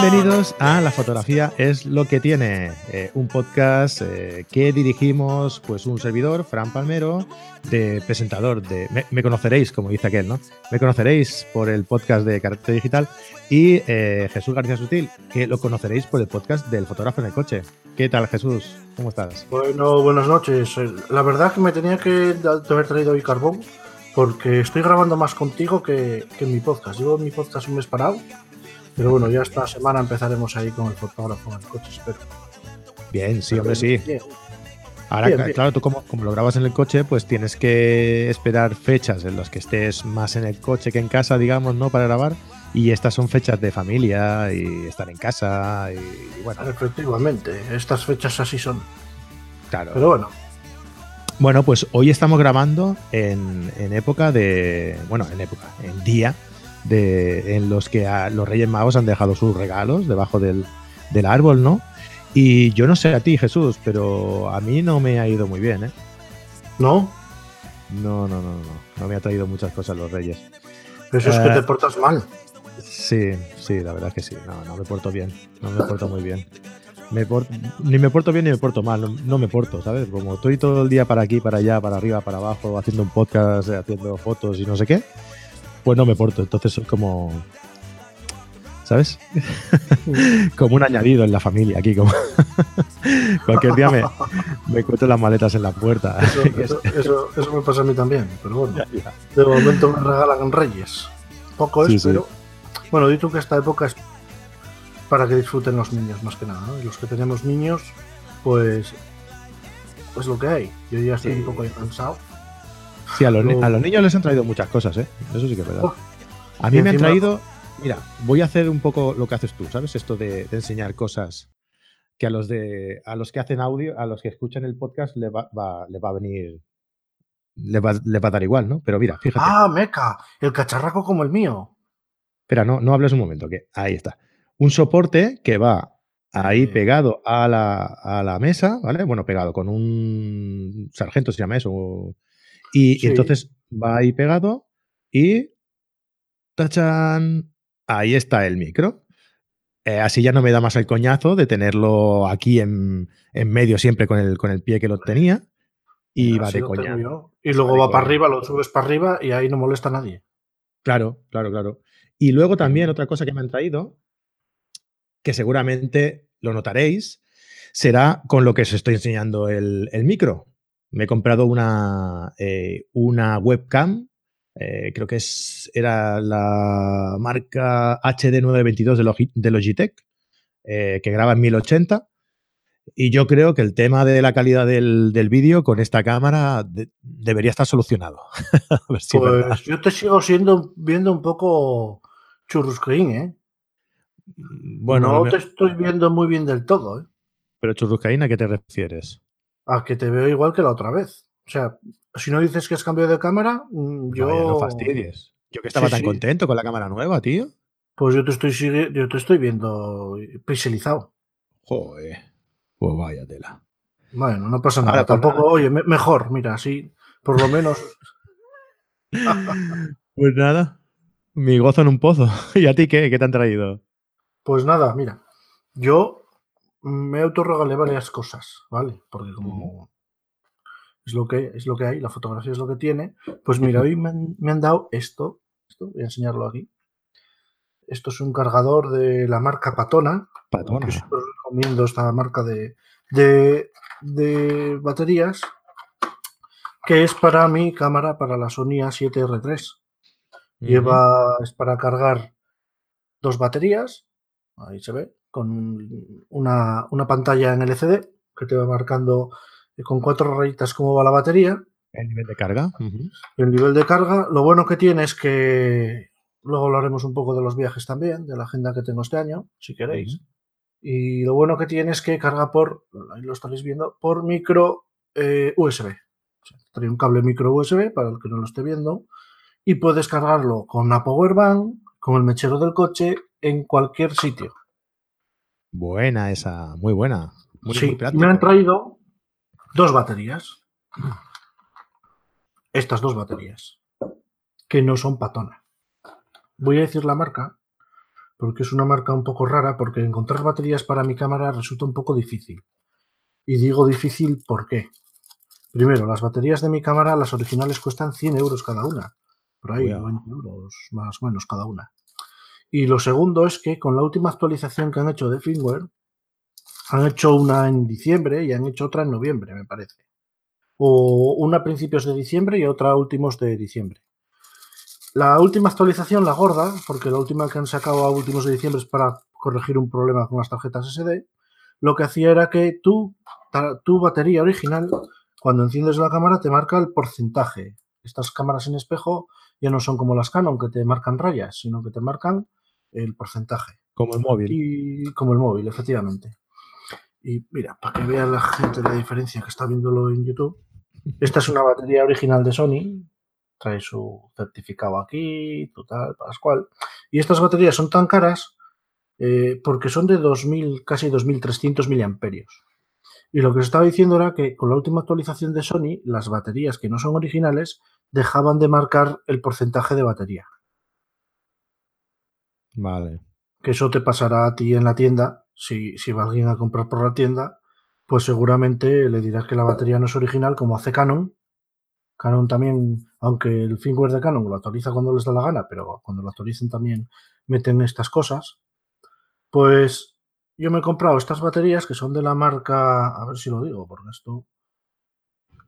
Bienvenidos a La fotografía es lo que tiene, eh, un podcast eh, que dirigimos pues un servidor, Fran Palmero, de presentador de... Me, conoceréis, como dice aquel, ¿no? Me conoceréis por el podcast de Carácter Digital y eh, Jesús García Sutil, que lo conoceréis por el podcast del fotógrafo en el coche. ¿Qué tal, Jesús? ¿Cómo estás? Bueno, buenas noches. La verdad que me tenía que haber traído hoy carbón porque estoy grabando más contigo que, que en mi podcast. Llevo mi podcast un mes parado pero bueno, ya esta semana empezaremos ahí con el fotógrafo en el coche, espero. Bien, sí, hombre, sí. Ahora, claro, tú como, como, lo grabas en el coche, pues tienes que esperar fechas en las que estés más en el coche que en casa, digamos, ¿no? Para grabar. Y estas son fechas de familia y estar en casa y, bueno. Efectivamente, estas fechas así son. Claro. Pero bueno. Bueno, pues hoy estamos grabando en, en época de. Bueno, en época, en día de, en los que los Reyes Magos han dejado sus regalos debajo del, árbol, ¿no? Y yo no sé a ti, Jesús, pero a mí no me ha ido muy bien, ¿eh? ¿No? No, no, no, no. No me ha traído muchas cosas los Reyes. Eso es que te eh, portas mal. Sí, sí, la verdad es que sí. No, no me porto bien. No me porto muy bien. ni me porto bien ni me porto mal. No, no, me porto, ¿sabes? Como estoy todo el día para aquí, para allá, para arriba, para abajo, haciendo un podcast, haciendo fotos y no sé qué pues no me porto. Entonces soy como. ¿Sabes? como un añadido en la familia aquí. Como Cualquier día me, me encuentro las maletas en la puerta. Eso, eso, me pasa a mí también. Pero bueno, de momento me regalan reyes. Poco es, pero. Bueno, di tú que esta época es para que disfruten los niños más que nada. Los que tenemos niños, pues. Pues lo que hay. Yo ya estoy un poco cansado Sí, a los, niños les han traído muchas cosas, ¿eh? Eso sí que es verdad. A mí me han traído. Mira, voy a hacer un poco lo que haces tú, ¿sabes? Esto de, enseñar cosas que a los de a los que hacen audio, a los que escuchan el podcast le va, va a venir. Le va, a dar igual, ¿no? Pero mira, fíjate. Ah, meca, el cacharraco como el mío. Espera, no, no hables un momento, que ahí está. Un soporte que va ahí pegado a la, a la mesa, ¿vale? Bueno, pegado con un sargento, se llama eso, y, entonces va ahí pegado y ¡tachan! Ahí está el micro. Eh, así ya no me da más el coñazo de tenerlo aquí en, medio siempre con el, con el pie que lo tenía. Y va de coñazo. Y luego va, para arriba, lo subes para arriba y ahí no molesta a nadie. Claro, claro, claro. Y luego también otra cosa que me han traído, que seguramente lo notaréis, será con lo que os estoy enseñando el, el micro. Me he comprado una, eh, una webcam, eh, creo que es, era la marca HD922 de, Logitech, eh, que graba en 1080. Y yo creo que el tema de la calidad del, vídeo con esta cámara debería estar solucionado. pues yo te sigo siendo, viendo un poco churruscaín, ¿eh? Bueno, no te estoy viendo muy bien del todo, ¿eh? Pero churruscaín, ¿a qué te refieres? A que te veo igual que la otra vez. O sea, si no dices que es cambio de cámara, mm, yo. no fastidies. Yo que estaba tan contento con la cámara nueva, tío. Pues yo te estoy, yo te estoy viendo pixelizado. Joder. Pues vaya tela. Bueno, no pasa nada. Tampoco, oye, mejor, mira, así, por lo menos. pues nada. Mi gozo en un pozo. ¿Y a ti qué? ¿Qué te han traído? Pues nada, mira. Yo me autorregalé varias cosas, ¿vale? Porque como es lo que es lo que hay, la fotografía es lo que tiene. Pues mira, hoy me han, dado esto, esto, voy a enseñarlo aquí. Esto es un cargador de la marca Patona. Patona. Que recomiendo esta marca de, de, de, baterías. Que es para mi cámara, para la Sony A7R3. Lleva, es para cargar dos baterías. Ahí se ve con una, pantalla en LCD que te va marcando eh, con cuatro rayitas cómo va la batería. El nivel de carga. El nivel de carga. Lo bueno que tiene es que luego hablaremos un poco de los viajes también, de la agenda que tengo este año, si queréis. Y lo bueno que tiene es que carga por, ahí lo estaréis viendo, por micro eh, USB. trae un cable micro USB para el que no lo esté viendo. Y puedes cargarlo con una power bank, con el mechero del coche, en cualquier sitio. Buena esa, muy buena. sí, me han traído dos baterías. Estas dos baterías, que no son patona. Voy a decir la marca, porque es una marca un poco rara, porque encontrar baterías para mi cámara resulta un poco difícil. Y digo difícil ¿por qué? Primero, las baterías de mi cámara, las originales cuestan 100 euros cada una. Por ahí, 20 euros más o menos cada una. Y lo segundo es que con la última actualización que han hecho de firmware, han hecho una en diciembre y han hecho otra en noviembre, me parece. O una a principios de diciembre y otra a últimos de diciembre. La última actualización, la gorda, porque la última que han sacado a últimos de diciembre es para corregir un problema con las tarjetas SD, lo que hacía era que tu, tu batería original, cuando enciendes la cámara, te marca el porcentaje. Estas cámaras en espejo ya no son como las Canon, que te marcan rayas, sino que te marcan el porcentaje. Como el móvil. Y como el móvil, efectivamente. Y mira, para que vea la gente la diferencia que está viéndolo en YouTube, esta es una batería original de Sony, trae su certificado aquí, total, Pascual. Y estas baterías son tan caras eh, porque son de 2000, casi 2300 miliamperios. Y lo que se estaba diciendo era que con la última actualización de Sony, las baterías que no son originales dejaban de marcar el porcentaje de batería. Vale. Que eso te pasará a ti en la tienda. Si, si va alguien a comprar por la tienda, pues seguramente le dirás que la batería no es original, como hace Canon. Canon también, aunque el firmware de Canon lo actualiza cuando les da la gana, pero cuando lo actualicen también meten estas cosas. Pues yo me he comprado estas baterías que son de la marca, a ver si lo digo, porque esto.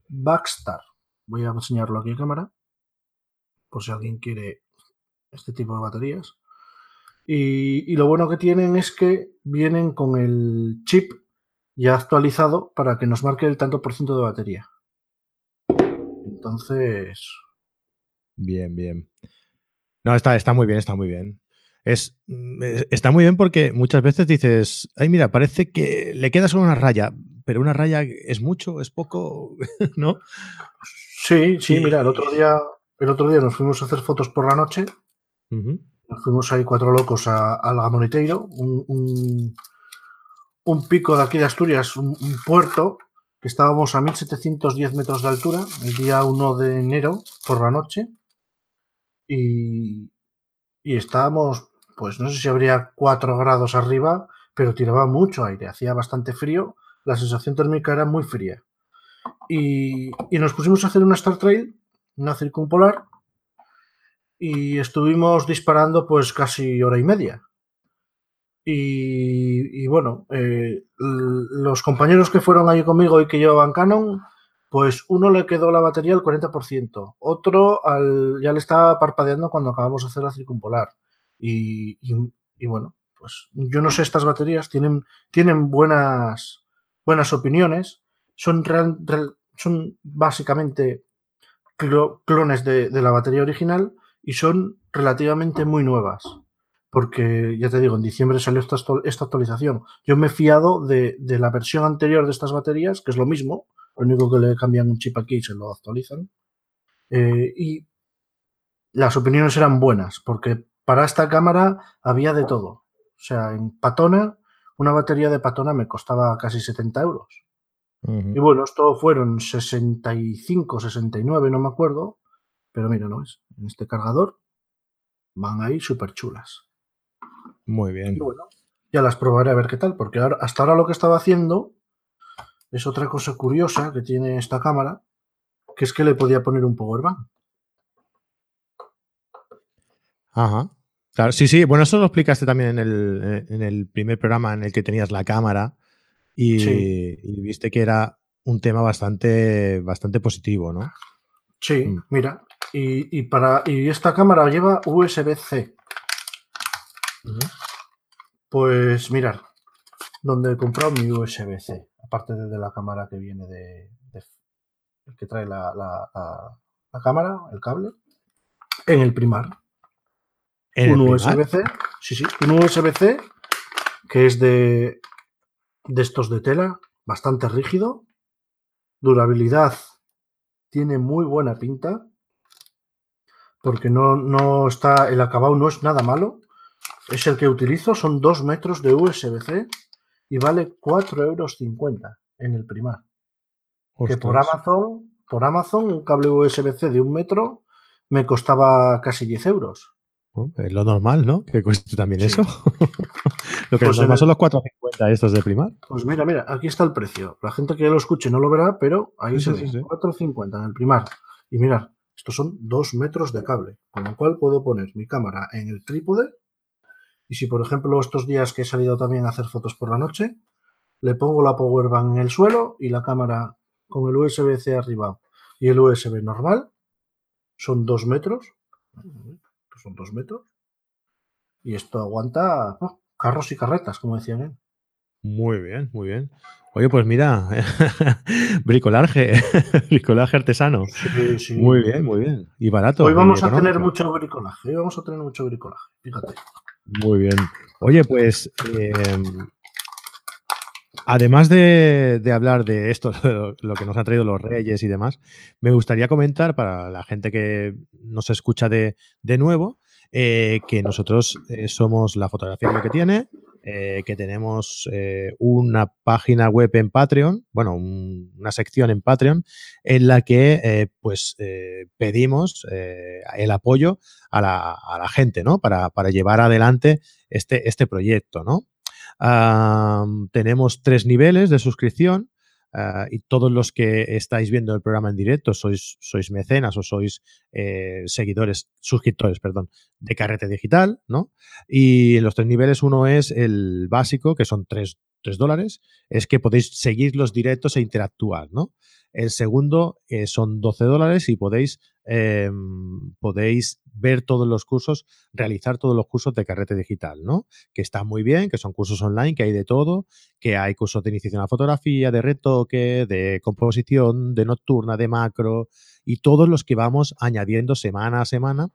Backstar. Voy a enseñarlo aquí a cámara, por si alguien quiere este tipo de baterías. Y, lo bueno que tienen es que vienen con el chip ya actualizado para que nos marque el tanto por ciento de batería. Entonces. Bien, bien. No, está, está muy bien, está muy bien. Es, mm, está muy bien porque muchas veces dices, ay, mira, parece que le queda solo una raya, pero una raya es mucho, es poco, ¿no? Sí, sí, mira, el otro día, el otro día nos fuimos a hacer fotos por la noche. Fuimos ahí cuatro locos a, a Gamoniteiro, un, un, pico de aquí de Asturias, un, puerto, que estábamos a 1710 metros de altura, el día 1 de enero por la noche. Y, y estábamos, pues no sé si habría 4 grados arriba, pero tiraba mucho aire, hacía bastante frío, la sensación térmica era muy fría. Y, y nos pusimos a hacer una Star Trail, una circumpolar, y estuvimos disparando pues casi hora y media. Y, bueno, eh, los compañeros que fueron ahí conmigo y que llevaban Canon, pues uno le quedó la batería al 40%, otro al, ya le estaba parpadeando cuando acabamos de hacer la circumpolar. Y, bueno, pues yo no sé, estas baterías tienen, tienen buenas, buenas opiniones, son, son básicamente clones de, de la batería original, y son relativamente muy nuevas. Porque, ya te digo, en diciembre salió esta, esta actualización. Yo me he fiado de, la versión anterior de estas baterías, que es lo mismo, lo único que le cambian un chip aquí y se lo actualizan. Eh, y las opiniones eran buenas, porque para esta cámara había de todo. O sea, en Patona, una batería de Patona me costaba casi 70 euros. Y bueno, esto fueron 65, 69, no me acuerdo. Pero mira, no es. En este cargador van ahí súper chulas. Muy bien. Y bueno, ya las probaré a ver qué tal, porque ahora, hasta ahora lo que estaba haciendo es otra cosa curiosa que tiene esta cámara, que es que le podía poner un power bank. Ajá. Claro, sí, sí. Bueno, eso lo explicaste también en el, primer programa en el que tenías la cámara y, y, viste que era un tema bastante, bastante positivo, ¿no? Sí, mm. mira, y, para, y esta cámara lleva USB-C. Pues mirar, donde he comprado mi USB-C, aparte de, la cámara que viene de, que trae la, la, cámara, el cable, en el primar. un USB-C, sí, sí, un USB-C que es de, de estos de tela, bastante rígido, durabilidad tiene muy buena pinta porque no, no está, el acabado no es nada malo. Es el que utilizo, son 2 metros de USB-C y vale 4,50 euros en el primar. Que por Amazon, por Amazon, un cable USB-C de un metro me costaba casi 10 euros. Es lo normal, ¿no? Que cueste también eso. lo que pues normal son los 4.50 estos de primar. Pues mira, mira, aquí está el precio. La gente que lo escuche no lo verá, pero ahí se ve. 4.50 en el primar. Y mirad, estos son dos metros de cable, con lo cual puedo poner mi cámara en el trípode. Y si, por ejemplo, estos días que he salido también a hacer fotos por la noche, le pongo la powerbank en el suelo y la cámara con el USB-C arriba y el USB normal, son dos metros son dos metros. Y esto aguanta carros y carretas, como decían él. Muy bien, muy bien. Oye, pues mira, bricolaje, bricolaje artesano. Sí, sí. Muy bien, muy bien. Y barato. Hoy vamos a tener mucho bricolaje, hoy vamos a tener mucho bricolaje, fíjate. Muy bien. Oye, pues em, además de, hablar de esto, lo, que nos han traído los reyes y demás, me gustaría comentar para la gente que nos escucha de, nuevo, eh, que nosotros eh, somos la fotografía lo que tiene, eh, que tenemos una página web en Patreon, bueno, una sección en Patreon, en la que pues pedimos el apoyo a la, gente, ¿no? Para, para llevar adelante este, este proyecto, ¿no? tenemos tres niveles de suscripción. Ah, y todos los que estáis viendo el programa en directo sois, sois mecenas o sois eh, seguidores, suscriptores, perdón, de Carrete Digital, ¿no? Y los tres niveles, uno es el básico, que son tres, dólares, es que podéis seguir los directos e interactuar, ¿no? El segundo eh, son 12 dólares y podéis, em, podéis ver todos los cursos, realizar todos los cursos de carrete digital, ¿no? Que está muy bien, que son cursos online, que hay de todo, que hay cursos de iniciación a fotografía, de retoque, de composición, de nocturna, de macro y todos los que vamos añadiendo semana a semana,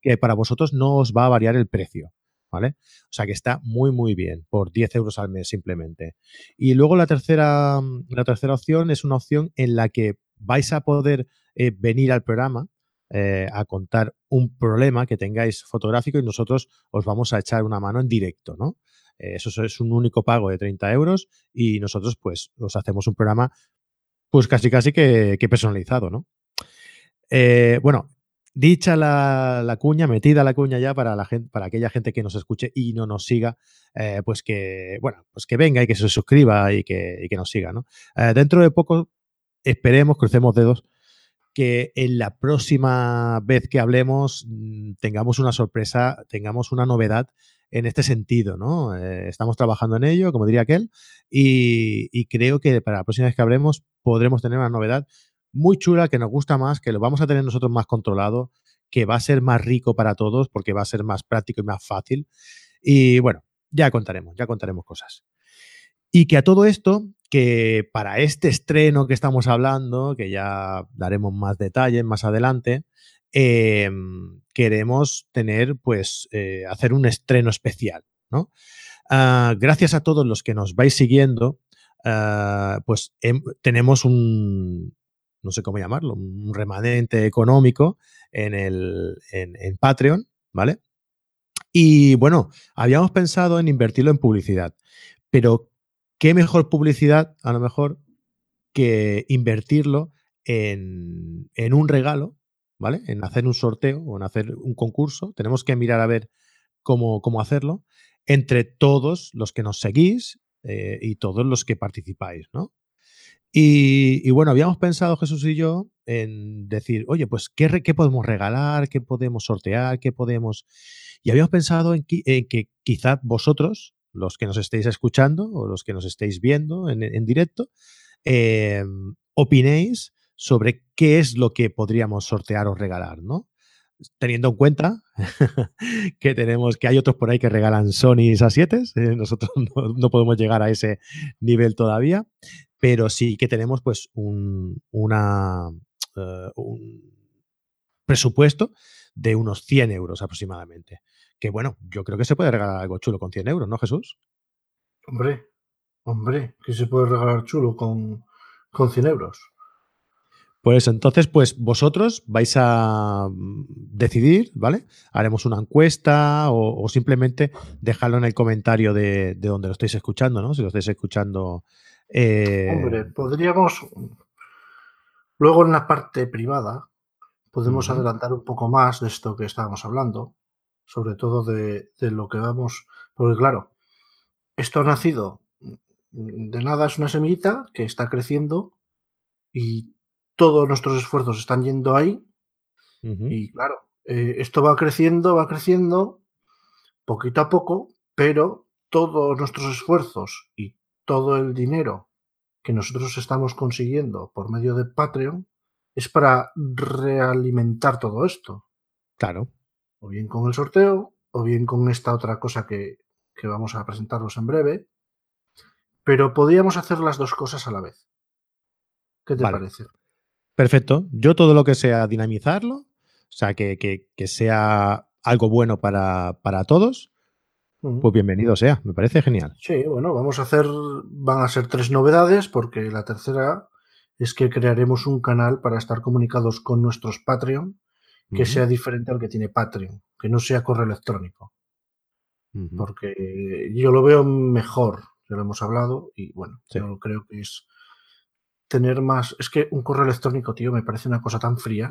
que para vosotros no os va a variar el precio. ¿Vale? O sea que está muy, muy bien, por 10 euros al mes simplemente. Y luego la tercera, mm, la tercera opción es una opción en la que vais a poder eh, venir al programa eh, a contar un problema que tengáis fotográfico y nosotros os vamos a echar una mano en directo, ¿no? Eh, eso es un único pago de 30 euros y nosotros pues os hacemos un programa pues casi casi que, que personalizado, ¿no? bueno, Dicha la, cuña, metida la cuña ya para la gente, para aquella gente que nos escuche y no nos siga, eh, pues que, bueno, pues que venga y que se suscriba y que, que nos siga, ¿no? Eh, dentro de poco, esperemos, crucemos dedos, que en la próxima vez que hablemos mm, tengamos una sorpresa, tengamos una novedad en este sentido, ¿no? Eh, estamos trabajando en ello, como diría aquel, y, y creo que para la próxima vez que hablemos podremos tener una novedad muy chula, que nos gusta más, que lo vamos a tener nosotros más controlado, que va a ser más rico para todos porque va a ser más práctico y más fácil. Y bueno, ya contaremos, ya contaremos cosas. Y que a todo esto, que para este estreno que estamos hablando, que ya daremos más detalles más adelante, em, queremos tener, pues, eh, hacer un estreno especial, ¿no? Ah, gracias a todos los que nos vais siguiendo, ah, pues em, tenemos un, no sé cómo llamarlo, un remanente económico en, el, en, Patreon, ¿vale? Y bueno, habíamos pensado en invertirlo en publicidad, pero ¿qué mejor publicidad a lo mejor que invertirlo en, en, un regalo, ¿vale? En hacer un sorteo o en hacer un concurso. Tenemos que mirar a ver cómo, cómo hacerlo entre todos los que nos seguís eh, y todos los que participáis, ¿no? Y, bueno, habíamos pensado Jesús y yo en decir, oye, pues, ¿qué, ¿qué, podemos regalar? ¿Qué podemos sortear? ¿Qué podemos...? Y habíamos pensado en, que quizás vosotros, los que nos estéis escuchando o los que nos estéis viendo en, directo, em, opinéis sobre qué es lo que podríamos sortear o regalar, ¿no? Teniendo en cuenta que tenemos que hay otros por ahí que regalan Sony A7, eh, nosotros no, no podemos llegar a ese nivel todavía, pero sí que tenemos pues un, una, eh, un presupuesto de unos 100 euros aproximadamente. Que bueno, yo creo que se puede regalar algo chulo con 100 euros, ¿no, Jesús? Hombre, hombre, que se puede regalar chulo con, con 100 euros. Pues entonces, pues vosotros vais a mm, decidir, ¿vale? Haremos una encuesta o, simplemente dejarlo en el comentario de, de, donde lo estáis escuchando, ¿no? Si lo estáis escuchando Hombre, eh, podríamos. Luego en la parte privada podemos adelantar un poco más de esto que estábamos hablando. sobre todo de, de lo que vamos, porque claro, esto ha nacido de nada, es una semillita que está creciendo y todos nuestros esfuerzos están yendo ahí. Y claro, eh, esto va creciendo, va creciendo poquito a poco, pero todos nuestros esfuerzos y todo el dinero que nosotros estamos consiguiendo por medio de Patreon es para realimentar todo esto. Claro. O bien con el sorteo, o bien con esta otra cosa que, que vamos a presentaros en breve. Pero podríamos hacer las dos cosas a la vez. ¿Qué te parece? Perfecto. Yo todo lo que sea dinamizarlo, o sea, que, que, sea algo bueno para, para todos, pues bienvenido sea, me parece genial. Sí, bueno, vamos a hacer, van a ser tres novedades, porque la tercera es que crearemos un canal para estar comunicados con nuestros Patreon que sea diferente al que tiene Patreon, que no sea correo electrónico. Porque yo lo veo mejor, ya lo hemos hablado, y bueno, yo creo que es tener más. Es que un correo electrónico, tío, me parece una cosa tan fría.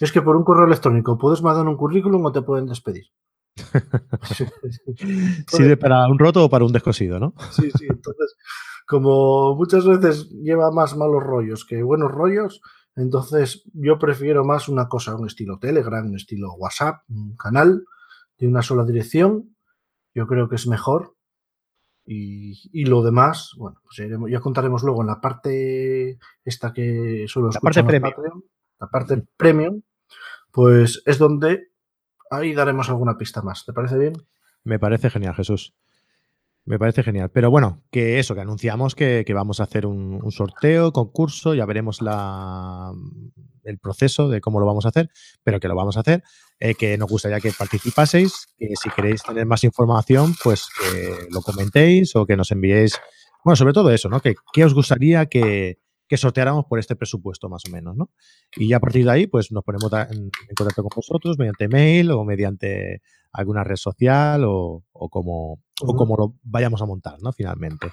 Es que por un correo electrónico puedes mandar un currículum o te pueden despedir. Sirve para un roto o para un descosido, ¿no? Sí, sí. Entonces, como muchas veces lleva más malos rollos que buenos rollos, entonces yo prefiero más una cosa, un estilo Telegram, un estilo WhatsApp, un canal de una sola dirección. Yo creo que es mejor y, lo demás, bueno, pues ya, contaremos luego en la parte esta que solo la parte premium. la parte premium, pues es donde ahí daremos alguna pista más. ¿Te parece bien? Me parece genial, Jesús. Me parece genial. Pero bueno, que eso, que anunciamos que, vamos a hacer un, sorteo, concurso, ya veremos la, el proceso de cómo lo vamos a hacer, pero que lo vamos a hacer. Eh, que nos gustaría que participaseis, que si queréis tener más información, pues que lo comentéis o que nos enviéis. Bueno, sobre todo eso, ¿no? Que, ¿Qué os gustaría que, que sorteáramos por este presupuesto más o menos, ¿no? Y ya a partir de ahí, pues nos ponemos en, contacto con vosotros mediante mail o mediante alguna red social o, como, como lo vayamos a montar, ¿no? Finalmente.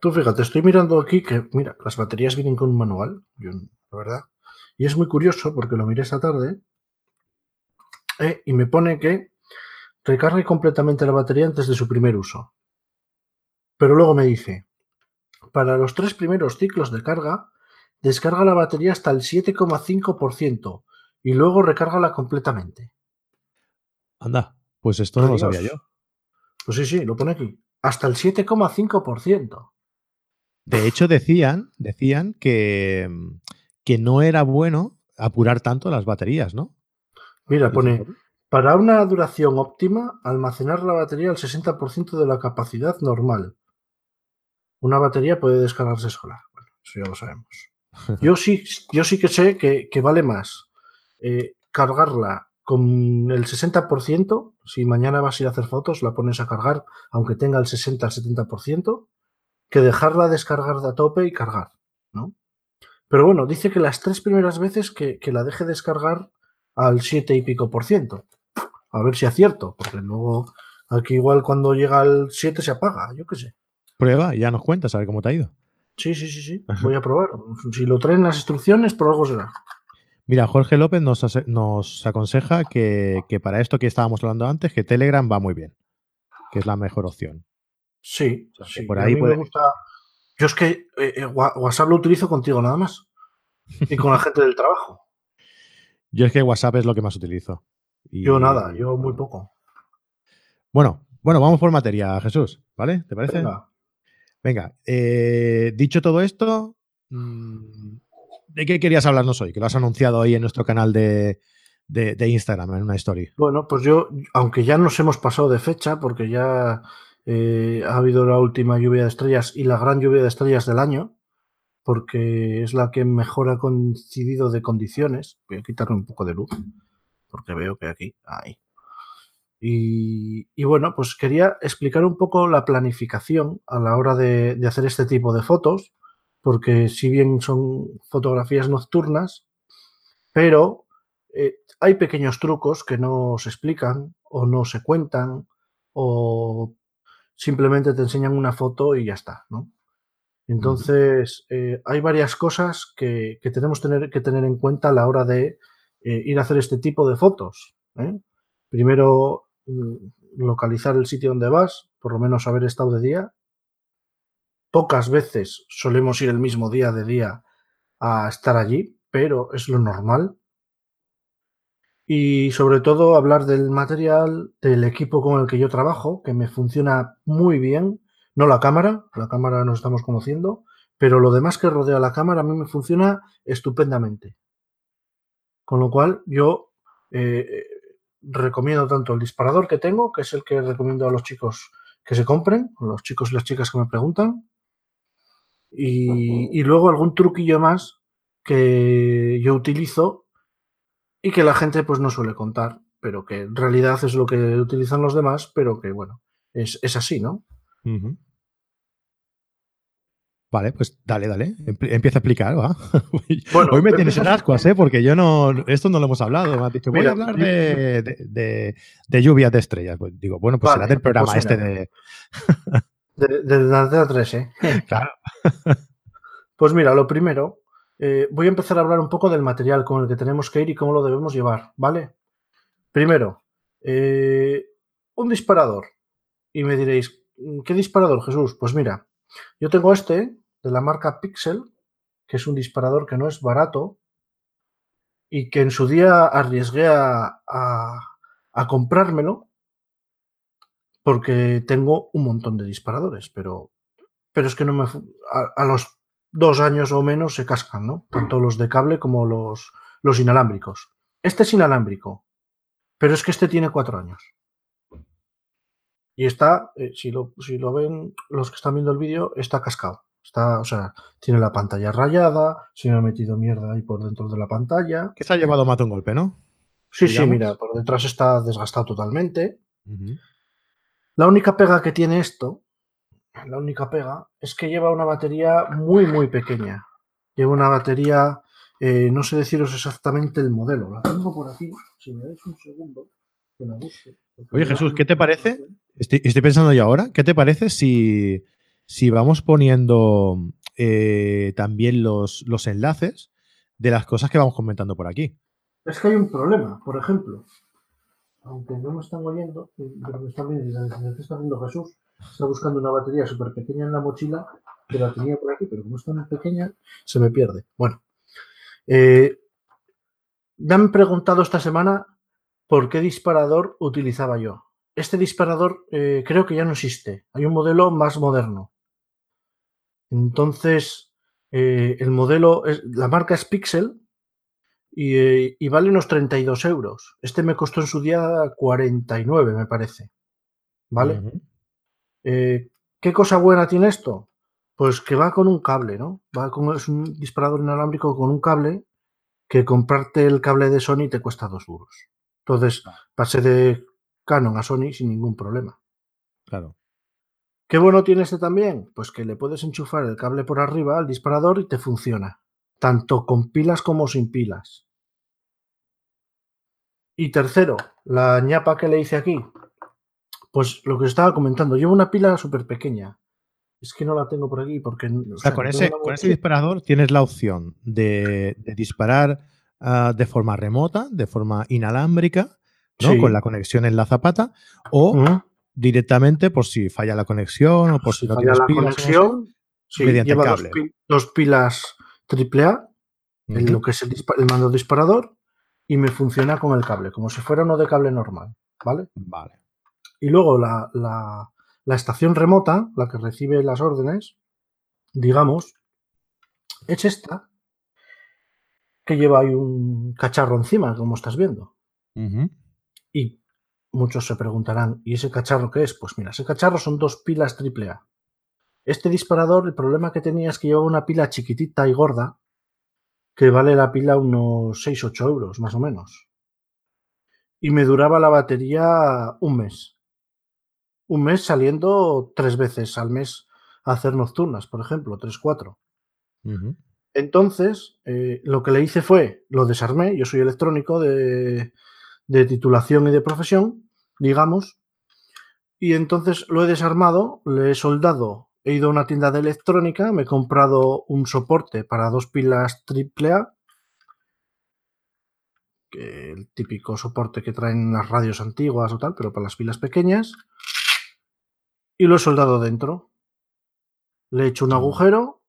Tú fíjate, estoy mirando aquí que, mira, las baterías vienen con un manual, la verdad. Y es muy curioso porque lo miré esta tarde eh, y me pone que recargue completamente la batería antes de su primer uso. Pero luego me dice, para los tres primeros ciclos de carga, descarga la batería hasta el 7,5% y luego recárgala completamente. Anda, pues esto no lo sabía yo. Pues sí, sí, lo pone aquí. Hasta el 7,5%. De hecho, decían, decían que, que no era bueno apurar tanto las baterías, ¿no? Mira, pone, para una duración óptima, almacenar la batería al 60% de la capacidad normal. Una batería puede descargarse sola. Bueno, eso ya lo sabemos. Yo sí, yo sí que sé que, vale más eh, cargarla con el 60%. Si mañana vas a ir a hacer fotos, la pones a cargar, aunque tenga el 60 al 70%, que dejarla descargar de a tope y cargar, ¿no? Pero bueno, dice que las tres primeras veces que, que la deje descargar al 7 y pico por ciento. A ver si acierto, porque luego aquí igual cuando llega al 7 se apaga, yo qué sé. Prueba y ya nos cuentas a ver cómo te ha ido. Sí, sí, sí, sí. Voy a probar. Si lo traen las instrucciones, por algo será. Mira, Jorge López nos, nos aconseja que, para esto que estábamos hablando antes, que Telegram va muy bien, que es la mejor opción. Sí, sí. Por ahí me gusta. Yo es que eh, eh, WhatsApp lo utilizo contigo nada más. Y con la gente del trabajo. Yo es que WhatsApp es lo que más utilizo. Yo nada, yo muy poco. Bueno, bueno, vamos por materia, Jesús, ¿vale? ¿Te parece? Venga, eh, dicho todo esto, mm, ¿de qué querías hablarnos hoy? Que lo has anunciado ahí en nuestro canal de, Instagram, en una story. Bueno, pues yo, aunque ya nos hemos pasado de fecha, porque ya eh, ha habido la última lluvia de estrellas y la gran lluvia de estrellas del año, porque es la que mejor ha coincidido de condiciones. Voy a quitarle un poco de luz, porque veo que aquí, ahí. Y, bueno, pues quería explicar un poco la planificación a la hora de, hacer este tipo de fotos, porque si bien son fotografías nocturnas, pero eh, hay pequeños trucos que no se explican o no se cuentan o simplemente te enseñan una foto y ya está, ¿no? Entonces, eh, hay varias cosas que, tenemos tener, que tener en cuenta a la hora de eh, ir a hacer este tipo de fotos. ¿eh? Primero, localizar el sitio donde vas, por lo menos haber estado de día. Pocas veces solemos ir el mismo día de día a estar allí, pero es lo normal. Y sobre todo hablar del material, del equipo con el que yo trabajo, que me funciona muy bien. No la cámara, la cámara nos estamos conociendo, pero lo demás que rodea la cámara a mí me funciona estupendamente. Con lo cual yo eh, recomiendo tanto el disparador que tengo, que es el que recomiendo a los chicos que se compren, los chicos y las chicas que me preguntan, y, y luego algún truquillo más que yo utilizo y que la gente pues no suele contar, pero que en realidad es lo que utilizan los demás, pero que bueno, es, es así, ¿no? Vale, pues dale, dale. Empieza a explicar, va. Bueno, Hoy me tienes en ascuas, ¿eh? Porque yo no. Esto no lo hemos hablado. Me has dicho, voy a hablar de, de, de, lluvias de estrellas. Pues digo, bueno, pues será del programa pues este de. de, de la 3, ¿eh? Claro. Pues mira, lo primero, eh, voy a empezar a hablar un poco del material con el que tenemos que ir y cómo lo debemos llevar, ¿vale? Primero, eh, un disparador. Y me diréis, ¿qué disparador, Jesús? Pues mira, yo tengo este de la marca Pixel, que es un disparador que no es barato y que en su día arriesgué a, a, comprármelo porque tengo un montón de disparadores, pero, pero es que no me... A, los dos años o menos se cascan, ¿no? Tanto los de cable como los, los inalámbricos. Este es inalámbrico, pero es que este tiene cuatro años. Y está, eh, si, lo, si lo ven los que están viendo el vídeo, está cascado. Está, o sea, tiene la pantalla rayada, se me ha metido mierda ahí por dentro de la pantalla. Que se ha llevado más un golpe, ¿no? Sí, sí, mira, por detrás está desgastado totalmente. La única pega que tiene esto, la única pega, es que lleva una batería muy, muy pequeña. Lleva una batería, eh, no sé deciros exactamente el modelo. La tengo por aquí, si me dais un segundo, que me guste. Oye Jesús, ¿qué te parece? Estoy, pensando yo ahora, ¿qué te parece si, si vamos poniendo eh, también los, los enlaces de las cosas que vamos comentando por aquí? Es que hay un problema, por ejemplo, aunque no me están oyendo, pero me están viendo, está viendo Jesús, está buscando una batería súper pequeña en la mochila, que la tenía por aquí, pero como está muy pequeña, se me pierde. Bueno, eh, me han preguntado esta semana por qué disparador utilizaba yo. Este disparador eh, creo que ya no existe. Hay un modelo más moderno. Entonces, eh, el modelo, es, la marca es Pixel y, y, vale unos 32 euros. Este me costó en su día 49, me parece. ¿Vale? Eh, ¿Qué cosa buena tiene esto? Pues que va con un cable, ¿no? Va con, es un disparador inalámbrico con un cable que comprarte el cable de Sony te cuesta dos euros. Entonces, pasé de Canon a Sony sin ningún problema. Claro. ¿Qué bueno tiene este también? Pues que le puedes enchufar el cable por arriba al disparador y te funciona, tanto con pilas como sin pilas. Y tercero, la ñapa que le hice aquí. Pues lo que os estaba comentando, llevo una pila súper pequeña. Es que no la tengo por aquí porque... O, sea, con, ese, con ese disparador tienes la opción de, disparar ah, de forma remota, de forma inalámbrica, con la conexión en la zapata o directamente por si falla la conexión o por si, no falla tienes la conexión, mediante lleva cable. Dos, pilas AAA, en lo que es el, mando disparador y me funciona con el cable, como si fuera uno de cable normal, ¿vale? Vale. Y luego la, la, la estación remota, la que recibe las órdenes, digamos, es esta, que lleva ahí un cacharro encima, como estás viendo. Y muchos se preguntarán, ¿y ese cacharro qué es? Pues mira, ese cacharro son dos pilas AAA. Este disparador, el problema que tenía es que llevaba una pila chiquitita y gorda, que vale la pila unos 6-8 euros, más o menos. Y me duraba la batería un mes. Un mes saliendo tres veces al mes a hacer nocturnas, por ejemplo, 3-4. Entonces, eh, lo que le hice fue, lo desarmé, yo soy electrónico de, de titulación y de profesión, digamos, y entonces lo he desarmado, le he soldado, he ido a una tienda de electrónica, me he comprado un soporte para dos pilas AAA que el típico soporte que traen las radios antiguas o tal, pero para las pilas pequeñas. Y lo he soldado dentro. Le he hecho un agujero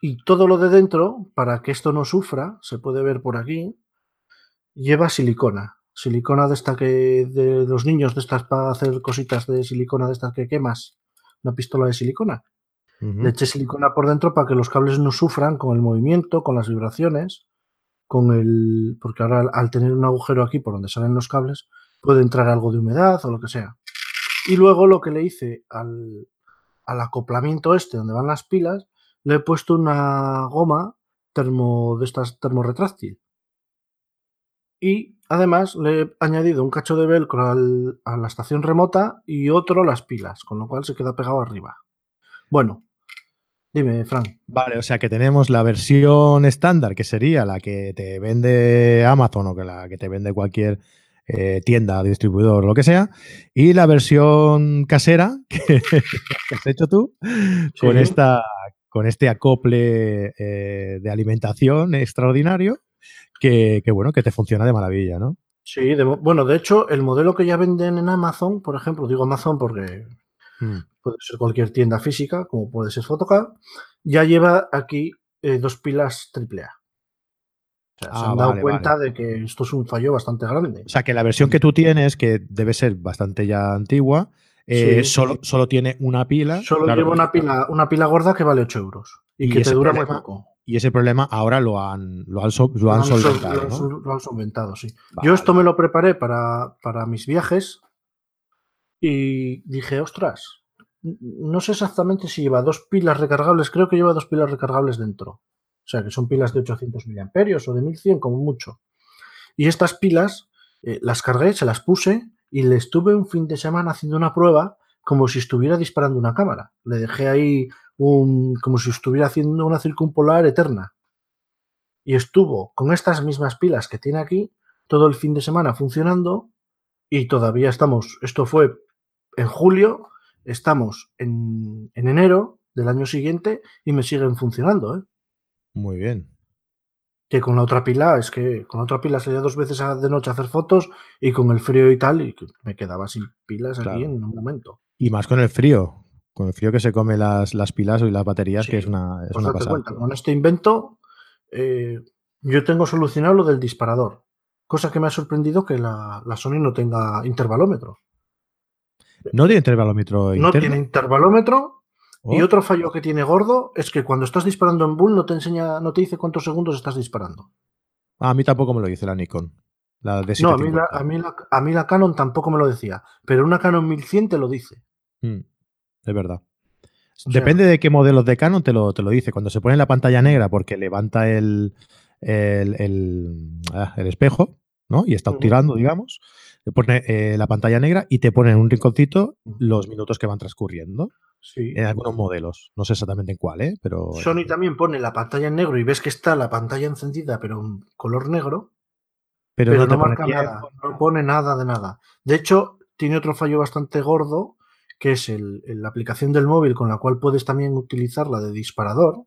y todo lo de dentro, para que esto no sufra, se puede ver por aquí, lleva silicona. Silicona de esta que de los niños, de estas para hacer cositas de silicona de estas que quemas. Una pistola de silicona. Le eché silicona por dentro para que los cables no sufran con el movimiento, con las vibraciones, con el. Porque ahora al tener un agujero aquí por donde salen los cables, puede entrar algo de humedad o lo que sea. Y luego lo que le hice al, al acoplamiento este, donde van las pilas, le he puesto una goma termo de estas termorretráctil. Y además le he añadido un cacho de velcro a la estación remota y otro a las pilas, con lo cual se queda pegado arriba. Bueno, dime, Fran. Vale, o sea que tenemos la versión estándar, que sería la que te vende Amazon o que la que te vende cualquier eh, tienda, distribuidor, lo que sea, y la versión casera que, has hecho tú con, esta, con este acople eh, de alimentación extraordinario que, bueno, que te funciona de maravilla, ¿no? Sí, bueno, de hecho, el modelo que ya venden en Amazon, por ejemplo, digo Amazon porque hmm. puede ser cualquier tienda física, como puede ser Photocard, ya lleva aquí eh, dos pilas AAA se ah, han dado cuenta de que esto es un fallo bastante grande. O sea, que la versión que tú tienes, que debe ser bastante ya antigua, eh, solo, solo tiene una pila. Solo lleva una pila, una pila gorda que vale 8 euros y, que te dura muy poco. Y ese problema ahora lo han, lo han, solventado. Lo, han solventado, sí. Yo esto me lo preparé para, para mis viajes y dije, ostras, no sé exactamente si lleva dos pilas recargables, creo que lleva dos pilas recargables dentro. O sea, que son pilas de 800 mAh o de 1100 como mucho. Y estas pilas eh, las cargué, se las puse y le estuve un fin de semana haciendo una prueba como si estuviera disparando una cámara. Le dejé ahí un, como si estuviera haciendo una circumpolar eterna. Y estuvo con estas mismas pilas que tiene aquí todo el fin de semana funcionando y todavía estamos, esto fue en julio, estamos en, en enero del año siguiente y me siguen funcionando. ¿eh? Muy bien. Que con la otra pila, es que con la otra pila salía dos veces de noche a hacer fotos y con el frío y tal, y me quedaba sin pilas aquí en un momento. Y más con el frío, con el frío que se come las, las pilas y las baterías, que es una, es pues con este invento, eh, yo tengo solucionado lo del disparador. Cosa que me ha sorprendido que la, Sony no tenga intervalómetro. ¿No tiene intervalómetro? No tiene intervalómetro y oh. otro fallo que tiene gordo es que cuando estás disparando en bull no te enseña, no te dice cuántos segundos estás disparando. a mí tampoco me lo dice la Nikon. La de no, a mí la, a, mí la, Canon tampoco me lo decía, pero una Canon 1100 te lo dice. Mm, es verdad. Depende de qué modelos de Canon te lo, te lo dice. Cuando se pone la pantalla negra porque levanta el, el, ah, espejo, ¿no? Y está tirando, digamos, le pone eh, la pantalla negra y te pone en un rinconcito los minutos que van transcurriendo. En algunos modelos. No sé exactamente en cuál, ¿eh? Pero. Sony también pone la pantalla en negro y ves que está la pantalla encendida, pero en color negro. Pero, no, marca nada. No pone nada de nada. De hecho, tiene otro fallo bastante gordo, que es la aplicación del móvil con la cual puedes también utilizarla de disparador.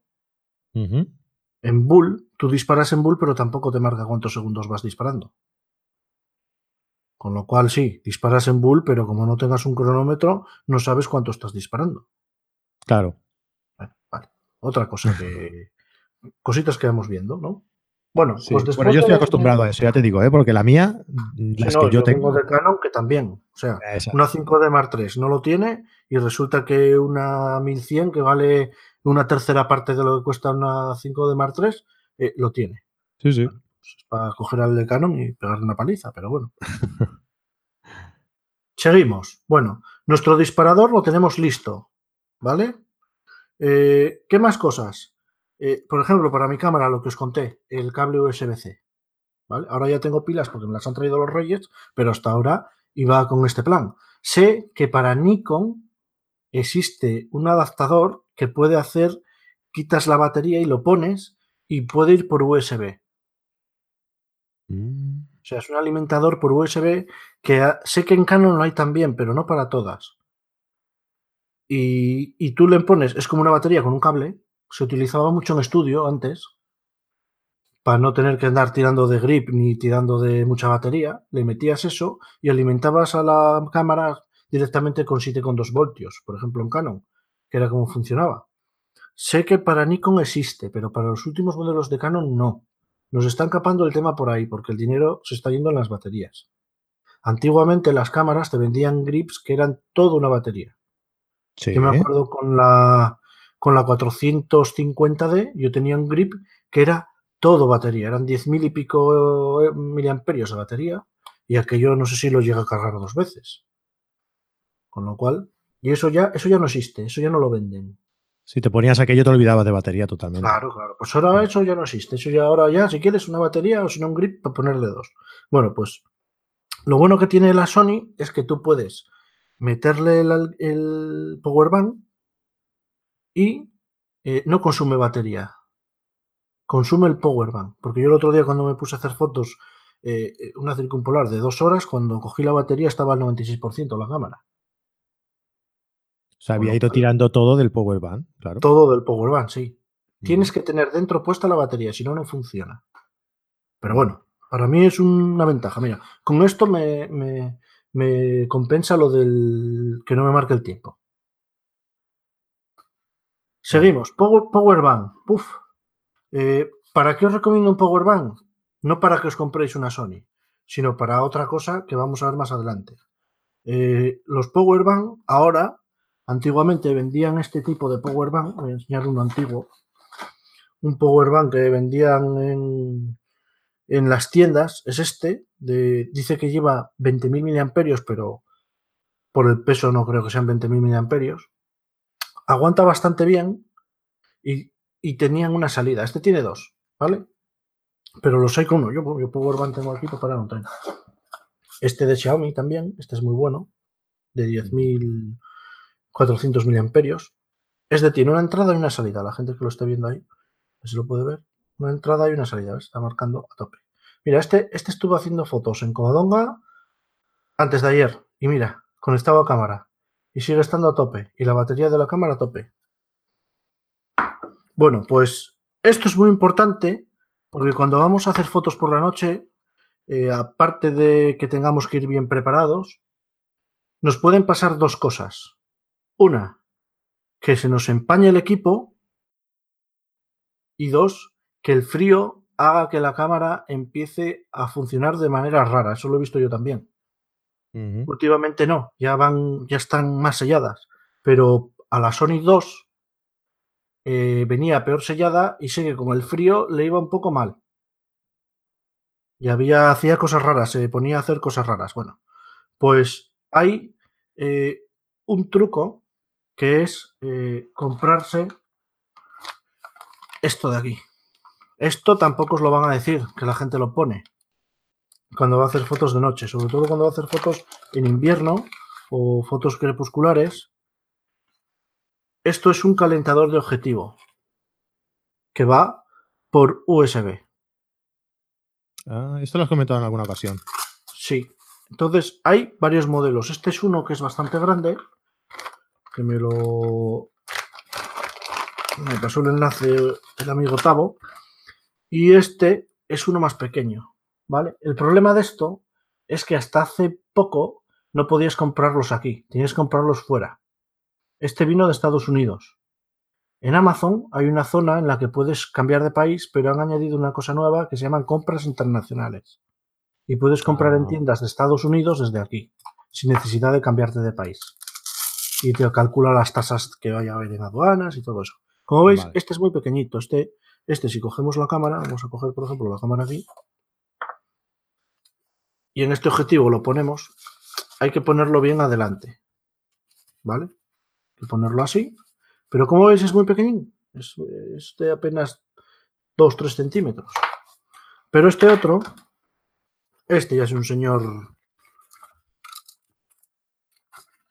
En Bull, tú disparas en Bull, pero tampoco te marca cuántos segundos vas disparando. Con lo cual, sí, disparas en bull, pero como no tengas un cronómetro, no sabes cuánto estás disparando. Claro. vale. Otra cosa que. Cositas que vamos viendo, ¿no? Bueno, pues después bueno, yo estoy acostumbrado a eso, ya te digo, ¿eh? porque la mía, las que yo, tengo... de Canon que también, o sea, una 5D Mark III no lo tiene y resulta que una 1100 que vale una tercera parte de lo que cuesta una 5D Mark III, eh, lo tiene. Sí, sí. Pues para coger al de Canon y pegarle una paliza, pero bueno. Seguimos. Bueno, nuestro disparador lo tenemos listo, ¿vale? Eh, ¿Qué más cosas? Eh, por ejemplo, para mi cámara, lo que os conté, el cable USB-C. ¿vale? Ahora ya tengo pilas porque me las han traído los reyes, pero hasta ahora iba con este plan. Sé que para Nikon existe un adaptador que puede hacer, quitas la batería y lo pones y puede ir por USB. Mm. O sea, es un alimentador por USB que sé que en Canon no hay también, pero no para todas. Y, tú le pones, es como una batería con un cable, se utilizaba mucho en estudio antes, para no tener que andar tirando de grip ni tirando de mucha batería, le metías eso y alimentabas a la cámara directamente con 7,2 voltios, por ejemplo en Canon, que era como funcionaba. Sé que para Nikon existe, pero para los últimos modelos de Canon no. Nos están capando el tema por ahí, porque el dinero se está yendo en las baterías. Antiguamente las cámaras te vendían grips que eran toda una batería. Sí. Yo me acuerdo con la, con la 450D, yo tenía un grip que era todo batería, eran 10.000 y pico eh, miliamperios de batería, y aquello no sé si lo llega a cargar dos veces. Con lo cual, y eso ya, eso ya no existe, eso ya no lo venden. Si te ponías aquello te olvidabas de batería totalmente. Claro, claro. Pues ahora eso ya no existe. Eso ya ahora ya, si quieres una batería o si no un grip, para ponerle dos. Bueno, pues lo bueno que tiene la Sony es que tú puedes meterle el, el power bank y eh, no consume batería. Consume el power bank. Porque yo el otro día cuando me puse a hacer fotos, eh, una circumpolar de dos horas, cuando cogí la batería estaba al 96% la cámara. O sea, había ido tirando todo del power bank, claro. Todo del power bank, sí. Tienes que tener dentro puesta la batería, si no, no funciona. Pero bueno, para mí es una ventaja. Mira, con esto me, me- me compensa lo del que no me marque el tiempo. Seguimos. Power, power bank. Eh, ¿Para qué os recomiendo un power bank? No para que os compréis una Sony, sino para otra cosa que vamos a ver más adelante. Eh, los power bank ahora, antiguamente vendían este tipo de power bank. Voy a enseñar uno antiguo. Un power bank que vendían en, en las tiendas es este. Dice que lleva 20.000 miliamperios, pero por el peso no creo que sean 20.000 miliamperios. Aguanta bastante bien y, tenían una salida. Este tiene dos, ¿vale? Pero los hay con uno. Yo, yo power bank tengo aquí para un tren. Este de Xiaomi también, este es muy bueno, de 10.400 miliamperios. Este tiene una entrada y una salida. La gente que lo esté viendo ahí, si lo puede ver. Una entrada y una salida. Está marcando a tope. Mira, este, este estuvo haciendo fotos en Covadonga antes de ayer. Y mira, conectado a cámara. Y sigue estando a tope. Y la batería de la cámara a tope. Bueno, pues esto es muy importante porque cuando vamos a hacer fotos por la noche, eh, aparte de que tengamos que ir bien preparados, nos pueden pasar dos cosas. Una, que se nos empañe el equipo. Y dos, que el frío haga que la cámara empiece a funcionar de manera rara. Eso lo he visto yo también. Últimamente no, ya van, ya están más selladas. Pero a la Sony 2 eh, venía peor sellada y sé que con el frío le iba un poco mal. Y había, hacía cosas raras, se ponía a hacer cosas raras. Bueno, pues hay eh, un truco que es eh, comprarse esto de aquí. Esto tampoco os lo van a decir, que la gente lo pone cuando va a hacer fotos de noche, sobre todo cuando va a hacer fotos en invierno o fotos crepusculares. Esto es un calentador de objetivo que va por USB. Ah, esto lo has comentado en alguna ocasión. Sí. Entonces hay varios modelos. Este es uno que es bastante grande, que me lo me pasó el enlace el amigo Tavo. Y este es uno más pequeño, ¿vale? El problema de esto es que hasta hace poco no podías comprarlos aquí, tenías que comprarlos fuera. Este vino de Estados Unidos. En Amazon hay una zona en la que puedes cambiar de país, pero han añadido una cosa nueva que se llaman compras internacionales. Y puedes comprar en Ah. tiendas de Estados Unidos desde aquí, sin necesidad de cambiarte de país. Y te calcula las tasas que vaya a haber en aduanas y todo eso. Como veis, Vale. este es muy pequeñito. Este, este, si cogemos la cámara, vamos a coger, por ejemplo, la cámara aquí. Y en este objetivo lo ponemos. Hay que ponerlo bien adelante. ¿Vale? Hay que ponerlo así. Pero como veis, es muy pequeñín. Es, de apenas 2-3 centímetros. Pero este otro, este ya es un señor,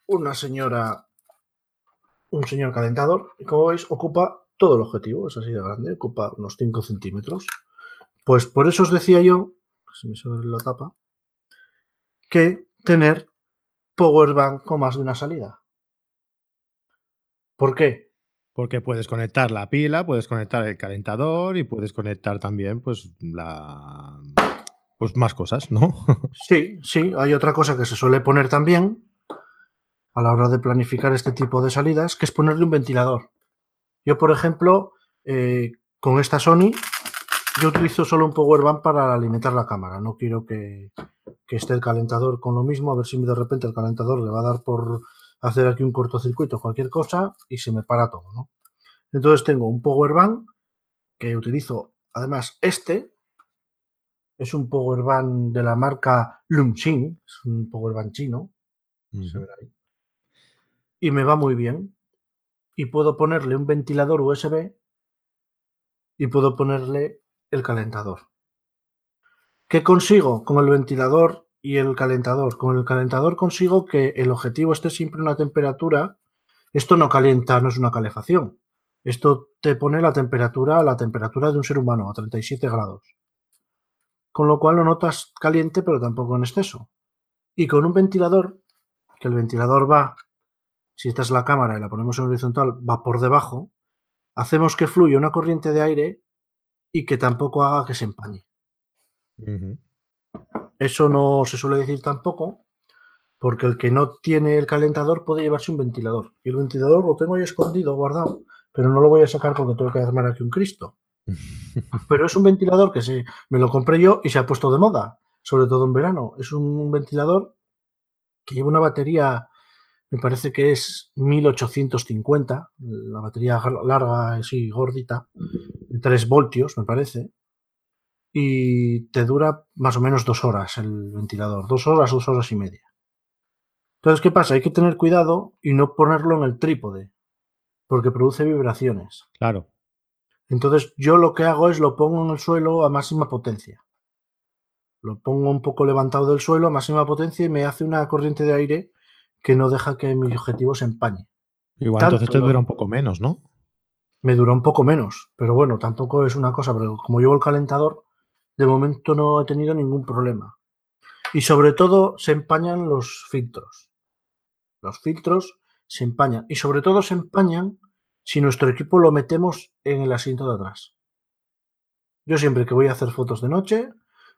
una señora, un señor calentador. Y como veis, ocupa todo el objetivo. Es así de grande, ocupa unos 5 centímetros. Pues por eso os decía yo, se me sale la tapa, que tener power bank con más de una salida. ¿Por qué? Porque puedes conectar la pila, puedes conectar el calentador y puedes conectar también, pues, la. Pues más cosas, ¿no? Sí, sí. Hay otra cosa que se suele poner también a la hora de planificar este tipo de salidas, que es ponerle un ventilador. Yo, por ejemplo, eh, con esta Sony, yo utilizo solo un power bank para alimentar la cámara. No quiero que, que esté el calentador con lo mismo, a ver si de repente el calentador le va a dar por hacer aquí un cortocircuito, cualquier cosa, y se me para todo, ¿no? Entonces tengo un power bank que utilizo, además este es un power bank de la marca Lumxin, es un power bank chino, se verá ahí. y me va muy bien. Y puedo ponerle un ventilador USB y puedo ponerle el calentador. ¿Qué consigo con el ventilador y el calentador? Con el calentador consigo que el objetivo esté siempre a una temperatura. Esto no calienta, no es una calefacción. Esto te pone la temperatura a la temperatura de un ser humano, a 37 grados. Con lo cual lo notas caliente, pero tampoco en exceso. Y con un ventilador, que el ventilador va, si esta es la cámara y la ponemos en horizontal, va por debajo, hacemos que fluya una corriente de aire y que tampoco haga que se empañe. Eso no se suele decir tampoco, porque el que no tiene el calentador puede llevarse un ventilador. Y el ventilador lo tengo ahí escondido, guardado, pero no lo voy a sacar porque tengo que armar aquí un Cristo. Pero es un ventilador que se, me lo compré yo y se ha puesto de moda, sobre todo en verano. Es un ventilador que lleva una batería, me parece que es 1850, la batería larga, así gordita, 3 voltios, me parece. Y te dura más o menos dos horas el ventilador, dos horas, dos horas y media. Entonces, ¿qué pasa? Hay que tener cuidado y no ponerlo en el trípode, porque produce vibraciones. Claro. Entonces yo lo que hago es lo pongo en el suelo a máxima potencia. Lo pongo un poco levantado del suelo a máxima potencia y me hace una corriente de aire que no deja que mi objetivo se empañe. Igual Tanto entonces te dura un poco menos, ¿no? Me dura un poco menos, pero bueno, tampoco es una cosa, pero como llevo el calentador, de momento no he tenido ningún problema. Y sobre todo se empañan los filtros. Los filtros se empañan. Y sobre todo se empañan si nuestro equipo lo metemos en el asiento de atrás. Yo siempre que voy a hacer fotos de noche,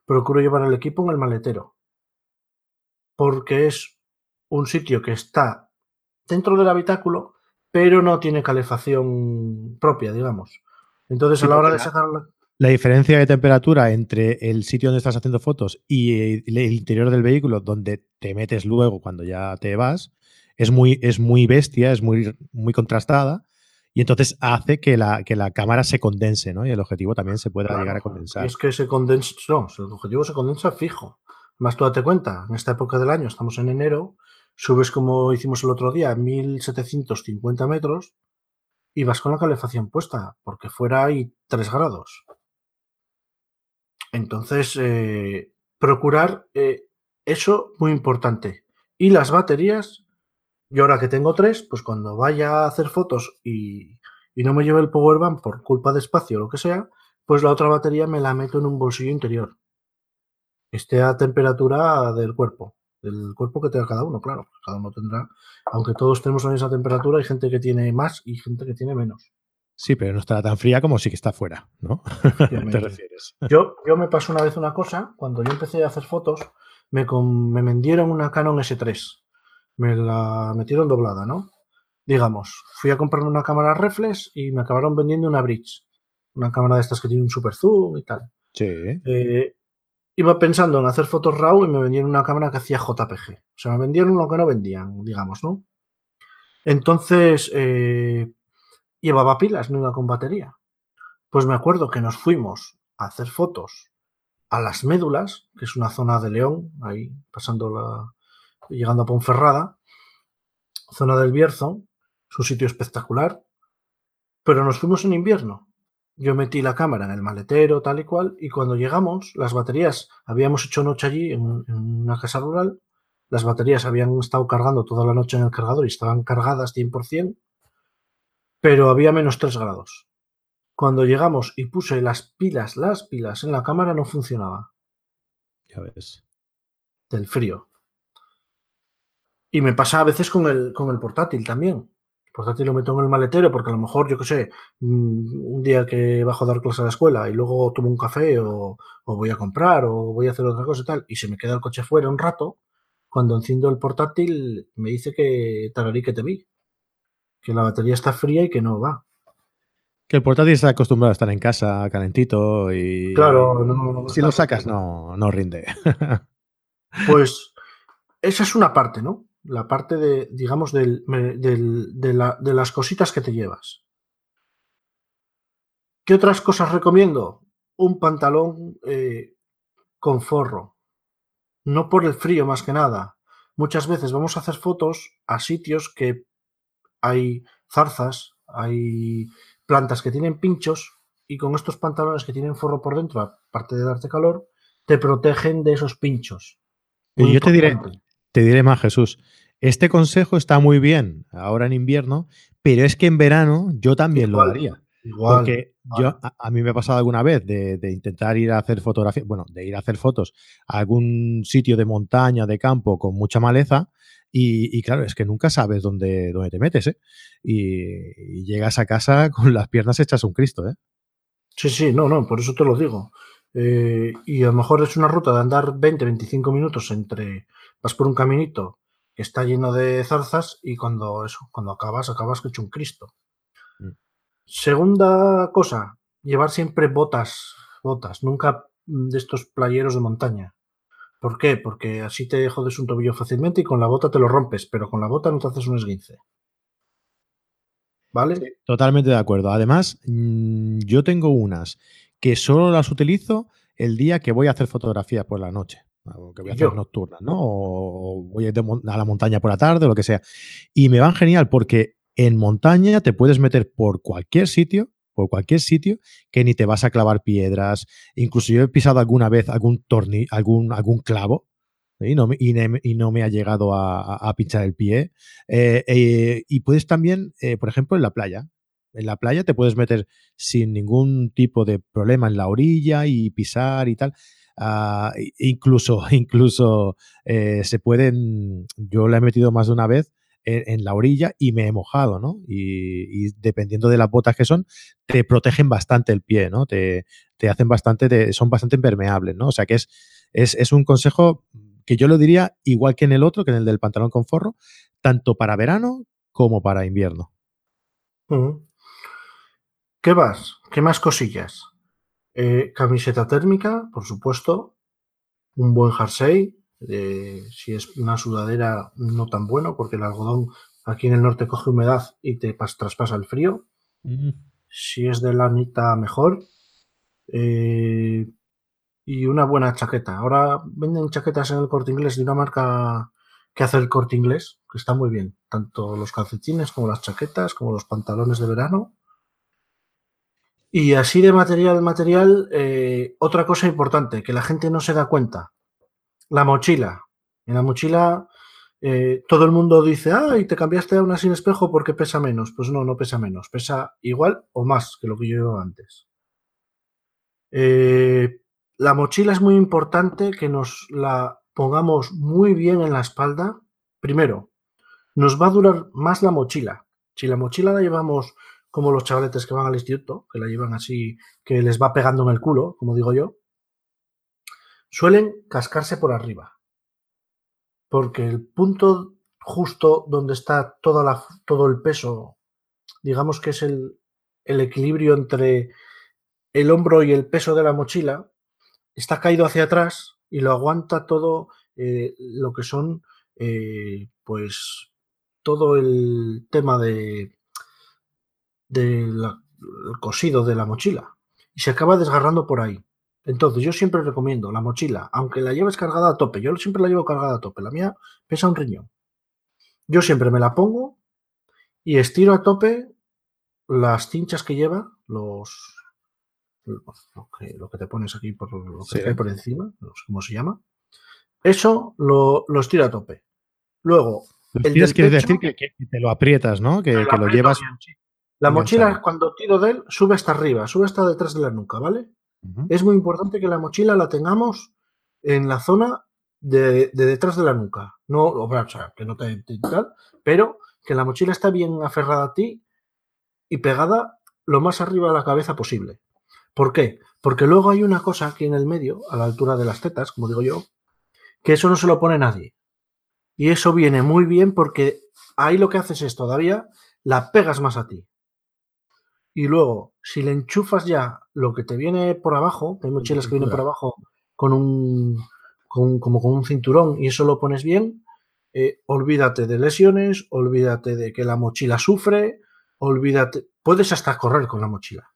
procuro llevar el equipo en el maletero. Porque es un sitio que está dentro del habitáculo, pero no tiene calefacción propia, digamos. Entonces, Sí, a la hora de la- sacarla. La diferencia de temperatura entre el sitio donde estás haciendo fotos y el el interior del vehículo donde te metes luego cuando ya te vas es muy, es muy bestia, es muy, muy contrastada y entonces hace que la, que la cámara se condense, ¿no? Y el objetivo también se pueda llegar a Y condensar. es que se condensa, no, el objetivo se condensa fijo. Más tú date cuenta, en esta época del año, estamos en enero, subes como hicimos el otro día, 1750 metros y vas con la calefacción puesta, porque fuera hay 3 grados. Entonces, eh, procurar eh, eso muy importante. Y las baterías, yo ahora que tengo tres, pues cuando vaya a hacer fotos y, y no me lleve el power bank por culpa de espacio o lo que sea, pues la otra batería me la meto en un bolsillo interior. Esté a temperatura del cuerpo, del cuerpo que tenga cada uno, claro. Cada uno tendrá, aunque todos tenemos la misma temperatura, hay gente que tiene más y gente que tiene menos. Sí, pero no estará tan fría como si que está fuera, ¿no? ¿Te Efectivamente. refieres? Yo, yo me pasó una vez una cosa, cuando yo empecé a hacer fotos, me, con- me vendieron una Canon S3. Me la metieron doblada, ¿no? Digamos, fui a comprarme una cámara reflex y me acabaron vendiendo una Bridge. Una cámara de estas que tiene un super zoom y tal. Sí. Eh, iba pensando en hacer fotos RAW y me vendieron una cámara que hacía JPG. O sea, me vendieron lo que no vendían, digamos, ¿no? Entonces, eh, llevaba pilas, no iba con batería. Pues me acuerdo que nos fuimos a hacer fotos a las médulas, que es una zona de León, ahí pasando la. llegando a Ponferrada, zona del Bierzo, es un sitio espectacular, pero nos fuimos en invierno. Yo metí la cámara en el maletero, tal y cual, y cuando llegamos, las baterías, habíamos hecho noche allí en, en una casa rural, las baterías habían estado cargando toda la noche en el cargador y estaban cargadas 100%, pero había menos 3 grados. Cuando llegamos y puse las pilas, las pilas en la cámara no funcionaba Ya ves. del frío. Y me pasa a veces con el, con el portátil también. Portátil lo meto en el maletero porque a lo mejor, yo qué sé, mm, un día que bajo a dar clase a la escuela y luego tomo un café o, voy a comprar o voy a hacer otra cosa y tal, y se me queda el coche fuera un rato, cuando enciendo el portátil me dice que tararí que te vi, que la batería está fría y que no va. Que el portátil está acostumbrado a estar en casa calentito y. Claro, si lo sacas, no, no rinde. pues esa es una parte, ¿no? La parte de, digamos, del, de, las cositas que te llevas. ¿Qué otras cosas recomiendo? Un pantalón eh, con forro. No por el frío más que nada. Muchas veces vamos a hacer fotos a sitios que hay zarzas, hay plantas que tienen pinchos y con estos pantalones que tienen forro por dentro, aparte de darte calor, te protegen de esos pinchos. y yo te diré, te diré más, Jesús. Este consejo está muy bien ahora en invierno, pero es que en verano yo también lo haría. Igual, porque yo, a, mí me ha pasado alguna vez de, intentar ir a hacer fotografía, bueno, de ir a hacer fotos a algún sitio de montaña, de campo, con mucha maleza, y, claro, es que nunca sabes dónde, dónde te metes, ¿eh? Y, llegas a casa con las piernas hechas un Cristo, ¿eh? Sí, sí, no, no, por eso te lo digo. Eh, y a lo mejor es una ruta de andar 20, 25 minutos entre, vas por un caminito que está lleno de zarzas y cuando eso, cuando acabas, acabas que hecho un Cristo. Mm. Segunda cosa, llevar siempre botas, botas, nunca de estos playeros de montaña. ¿Por qué? Porque así te jodes un tobillo fácilmente y con la bota te lo rompes, pero con la bota no te haces un esguince. ¿Vale? totalmente de acuerdo. Además, mm, yo tengo unas que solo las utilizo el día que voy a hacer fotografía por la noche que voy a hacer nocturna, ¿no? O voy a, la montaña por la tarde o lo que sea. Y me van genial porque en montaña te puedes meter por cualquier sitio, por cualquier sitio, que ni te vas a clavar piedras. Incluso yo he pisado alguna vez algún tornillo, algún, algún clavo. Y no, y, no, me ha llegado a, pinchar el pie. Eh, eh, y puedes también, eh, por ejemplo, en la playa. En la playa te puedes meter sin ningún tipo de problema en la orilla y pisar y tal. Ah, incluso, incluso eh, se pueden, yo la he metido más de una vez en, la orilla y me he mojado, ¿no? Y, dependiendo de las botas que son, te protegen bastante el pie, ¿no? Te, hacen bastante, son bastante impermeables, ¿no? O sea que es, es, un consejo que yo lo diría igual que en el otro, que en el del pantalón con forro, tanto para verano como para invierno. ¿Qué vas? ¿Qué más cosillas? Eh, camiseta térmica, por supuesto. Un buen jersey. si es una sudadera, no tan bueno, porque el algodón aquí en el norte coge humedad y te traspasa el frío. Mm. Si es de lanita, mejor. Eh, y una buena chaqueta. Ahora venden chaquetas en el corte inglés de una marca que hace el corte inglés, que está muy bien. Tanto los calcetines como las chaquetas, como los pantalones de verano. Y así de material, material, eh, otra cosa importante que la gente no se da cuenta, la mochila. En la mochila eh, todo el mundo dice, ah, y te cambiaste a una sin espejo porque pesa menos. Pues no, no pesa menos, pesa igual o más que lo que yo llevaba antes. Eh, la mochila es muy importante que nos la pongamos muy bien en la espalda. Primero, nos va a durar más la mochila. Si la mochila la llevamos como los chavaletes que van al instituto, que la llevan así, que les va pegando en el culo, como digo yo, suelen cascarse por arriba. Porque el punto justo donde está toda la, todo el peso, digamos que es el, equilibrio entre el hombro y el peso de la mochila, está caído hacia atrás y lo aguanta todo eh, lo que son, eh, pues, todo el tema de del cosido de la mochila y se acaba desgarrando por ahí. Entonces, yo siempre recomiendo la mochila, aunque la lleves cargada a tope, yo siempre la llevo cargada a tope, la mía pesa un riñón. Yo siempre me la pongo y estiro a tope las cinchas que lleva, los lo que, te pones aquí por lo que por encima, no sé cómo se llama. Eso lo, lo estiro a tope. Luego, el quiere decir que, te lo aprietas, ¿no? Que, lo, llevas. La mochila, cuando tiro de él, sube hasta arriba, sube hasta detrás de la nuca, ¿vale? Es muy importante que la mochila la tengamos en la zona de, detrás de la nuca. No, o sea, que no te, tal, pero que la mochila está bien aferrada a ti y pegada lo más arriba de la cabeza posible. ¿Por qué? Porque luego hay una cosa aquí en el medio, a la altura de las tetas, como digo yo, que eso no se lo pone nadie. Y eso viene muy bien porque ahí lo que haces es todavía la pegas más a ti. Y luego, si le enchufas ya lo que te viene por abajo, hay mochilas que vienen por abajo con un, como con un cinturón y eso lo pones bien, eh, olvídate de lesiones, olvídate de que la mochila sufre, olvídate, puedes hasta correr con la mochila.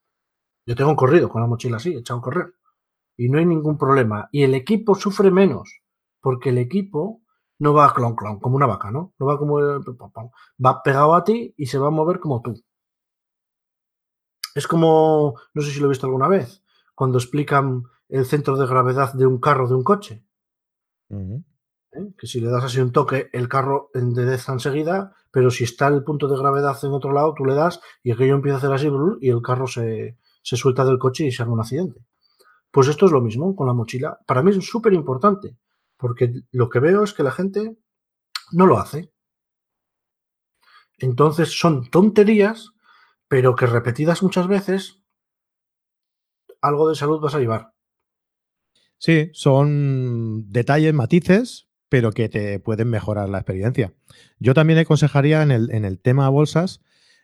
Yo tengo un corrido con la mochila así, echado a correr. Y no hay ningún problema. Y el equipo sufre menos, porque el equipo no va clon clon, como una vaca, ¿no? No va como va pegado a ti y se va a mover como tú. Es como, no sé si lo he visto alguna vez, cuando explican el centro de gravedad de un carro, de un coche. ¿Eh? Que si le das así un toque, el carro endereza enseguida, pero si está el punto de gravedad en otro lado, tú le das y aquello empieza a hacer así y el carro se, se suelta del coche y se hace un accidente. Pues esto es lo mismo con la mochila. Para mí es súper importante, porque lo que veo es que la gente no lo hace. Entonces son tonterías pero que repetidas muchas veces, algo de salud vas a llevar. Sí, son detalles, matices, pero que te pueden mejorar la experiencia. Yo también aconsejaría en el, en el tema bolsas,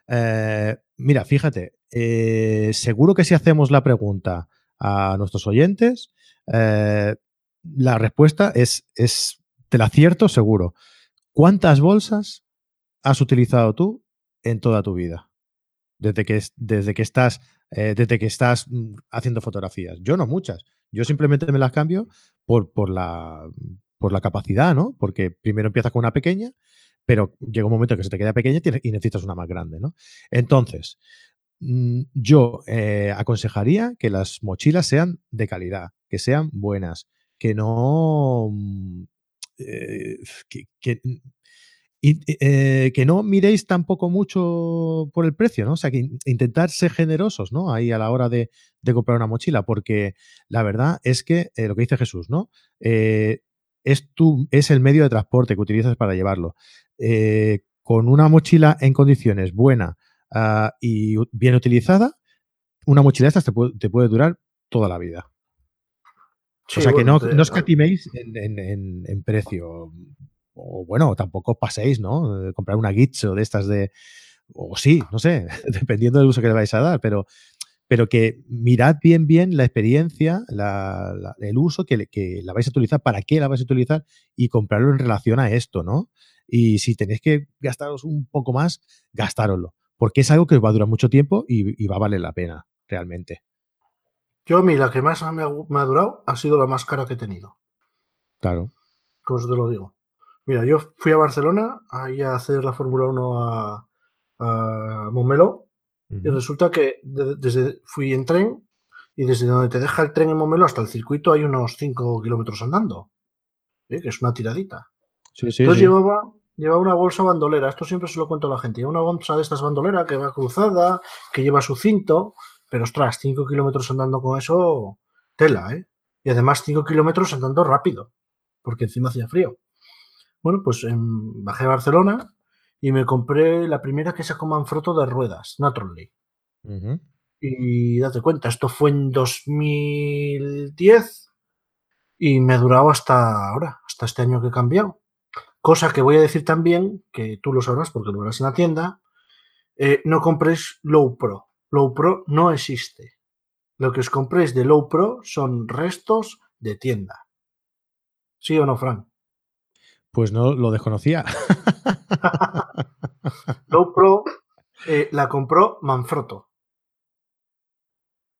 eh, mira, fíjate, eh, seguro que si hacemos la pregunta a nuestros oyentes, eh, la respuesta es, es, te la acierto seguro. ¿Cuántas bolsas has utilizado tú en toda tu vida? Desde que, desde que estás, eh, desde que estás mm, haciendo fotografías. Yo no muchas. Yo simplemente me las cambio por, por, la, por la capacidad, ¿no? Porque primero empiezas con una pequeña, pero llega un momento que se te queda pequeña y necesitas una más grande, ¿no? Entonces, mm, yo eh, aconsejaría que las mochilas sean de calidad, que sean buenas, que no... Mm, eh, que, y eh, que no miréis tampoco mucho por el precio, ¿no? O sea, que intentar ser generosos, ¿no? Ahí a la hora de, comprar una mochila, porque la verdad es que eh, lo que dice Jesús, ¿no? Eh, es, tu, es el medio de transporte que utilizas para llevarlo. con una mochila en condiciones buena ah, y bien utilizada, una mochila de estas te puede, durar toda la vida. o sea, que no, no escatiméis en precio o bueno, tampoco paséis, ¿no? comprar una Gitcho de estas de, o sí, no sé, dependiendo del uso que le vais a dar, pero, pero que mirad bien, bien la experiencia, el uso que, que, la vais a utilizar, para qué la vais a utilizar y comprarlo en relación a esto, ¿no? Y si tenéis que gastaros un poco más, gastároslo, porque es algo que os va a durar mucho tiempo y, va a valer la pena, realmente. Yo, a mí, la que más me ha, me ha durado ha sido la más cara que he tenido. Claro. Pues te lo digo. Mira, yo fui a Barcelona ahí a hacer la Fórmula 1 a, a Montmeló y resulta que desde fui en tren y desde donde te deja el tren en Montmeló hasta el circuito hay unos 5 kilómetros andando, ¿eh? que es una tiradita. Entonces Llevaba, llevaba una bolsa bandolera, esto siempre se lo cuento a la gente, una bolsa de estas bandolera que va cruzada, que lleva su cinto, pero ostras, 5 kilómetros andando con eso, tela, ¿eh? Y además 5 kilómetros andando rápido, porque encima hacía frío. Bueno, pues em, bajé a Barcelona y me compré la primera que sacó Manfrotto de ruedas, Naturally. Y date cuenta, esto fue en 2010 y me ha durado hasta ahora, hasta este año que he cambiado. Cosa que voy a decir también, que tú lo sabrás porque lo verás en la tienda, eh, no compréis Low Pro. Low Pro no existe. Lo que os compréis de Low Pro son restos de tienda. ¿Sí o no, Frank? Pues no lo desconocía. Low Pro eh, la compró Manfrotto.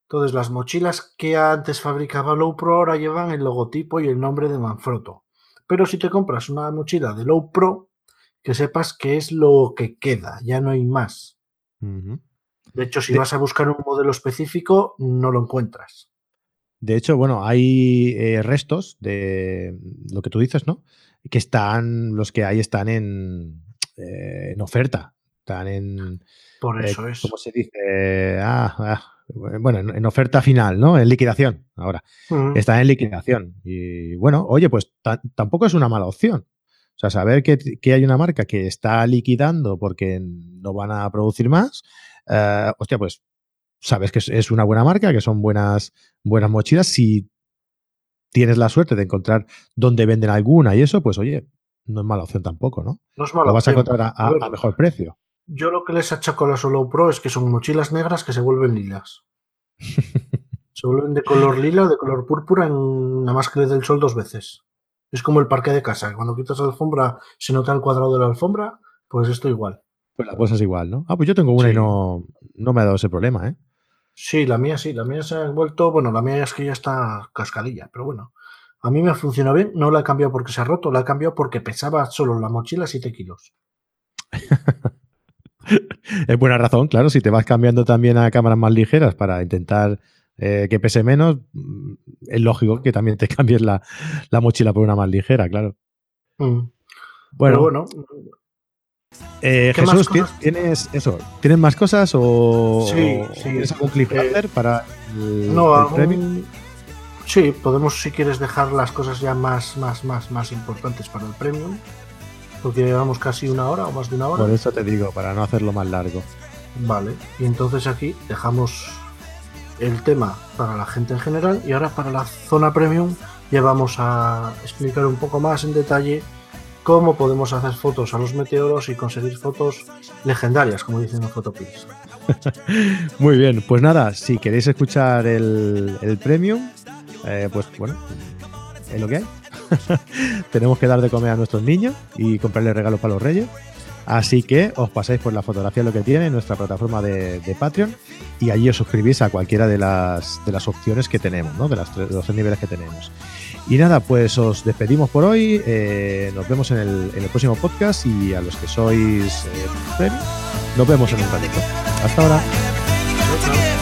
Entonces, las mochilas que antes fabricaba Low Pro ahora llevan el logotipo y el nombre de Manfrotto. Pero si te compras una mochila de Low Pro, que sepas que es lo que queda, ya no hay más. De hecho, si vas a buscar un modelo específico, no lo encuentras. De hecho, bueno, hay eh, restos de lo que tú dices, ¿no? Que están, los que hay están en, eh, en oferta. Están en. Por eh, eso es. ¿Cómo se dice? Ah, ah, bueno, en, oferta final, ¿no? En liquidación, ahora. Están en liquidación. Y bueno, oye, pues tampoco es una mala opción. O sea, saber que, hay una marca que está liquidando porque no van a producir más, eh, hostia, pues sabes que es una buena marca, que son buenas, buenas mochilas. Si tienes la suerte de encontrar dónde venden alguna y eso, pues oye, no es mala opción tampoco, ¿no? No es mala Lo vas a encontrar a, mejor precio. Yo lo que les achaco a la Solo Pro es que son mochilas negras que se vuelven lilas. se vuelven de color lila o de color púrpura en la más que del sol dos veces. Es como el parque de casa, cuando quitas la alfombra se nota el cuadrado de la alfombra, pues esto igual. Pues la cosa es igual, ¿no? Ah, pues yo tengo una y no, no me ha dado ese problema, ¿eh? Sí, la mía sí, la mía se ha vuelto, bueno, la mía es que ya está cascadilla, pero bueno, a mí me ha funcionado bien, no la he cambiado porque se ha roto, la he cambiado porque pesaba solo la mochila 7 kilos. es buena razón, claro, si te vas cambiando también a cámaras más ligeras para intentar eh, que pese menos, mm, es lógico que también te cambies la, mochila por una más ligera, claro. Mm. Bueno, bueno eh, Jesús, ¿tienes eso? ¿Tienes más cosas o, tienes algún cliffhanger eh, para el, no, premio? Sí, podemos si quieres dejar las cosas ya más, más, más, más importantes para el premium, porque llevamos casi una hora o más de una hora. Por eso te digo, para no hacerlo más largo. Vale, y entonces aquí dejamos el tema para la gente en general y ahora para la zona premium ya vamos a explicar un poco más en detalle cómo podemos hacer fotos a los meteoros y conseguir fotos legendarias, como dicen los Photopills. Muy bien, pues nada, si queréis escuchar el, premium, eh, pues bueno, es lo que hay. Tenemos que dar de comer a nuestros niños y comprarles regalos para los reyes. Así que os pasáis por la fotografía lo que tiene en nuestra plataforma de, Patreon y allí os suscribís a cualquiera de las, de las opciones que tenemos, ¿no? de, las, de los tres niveles que tenemos. Y nada, pues os despedimos por hoy. Eh, nos vemos en el, próximo podcast y a los que sois eh, nos vemos en un ratito. Hasta ahora.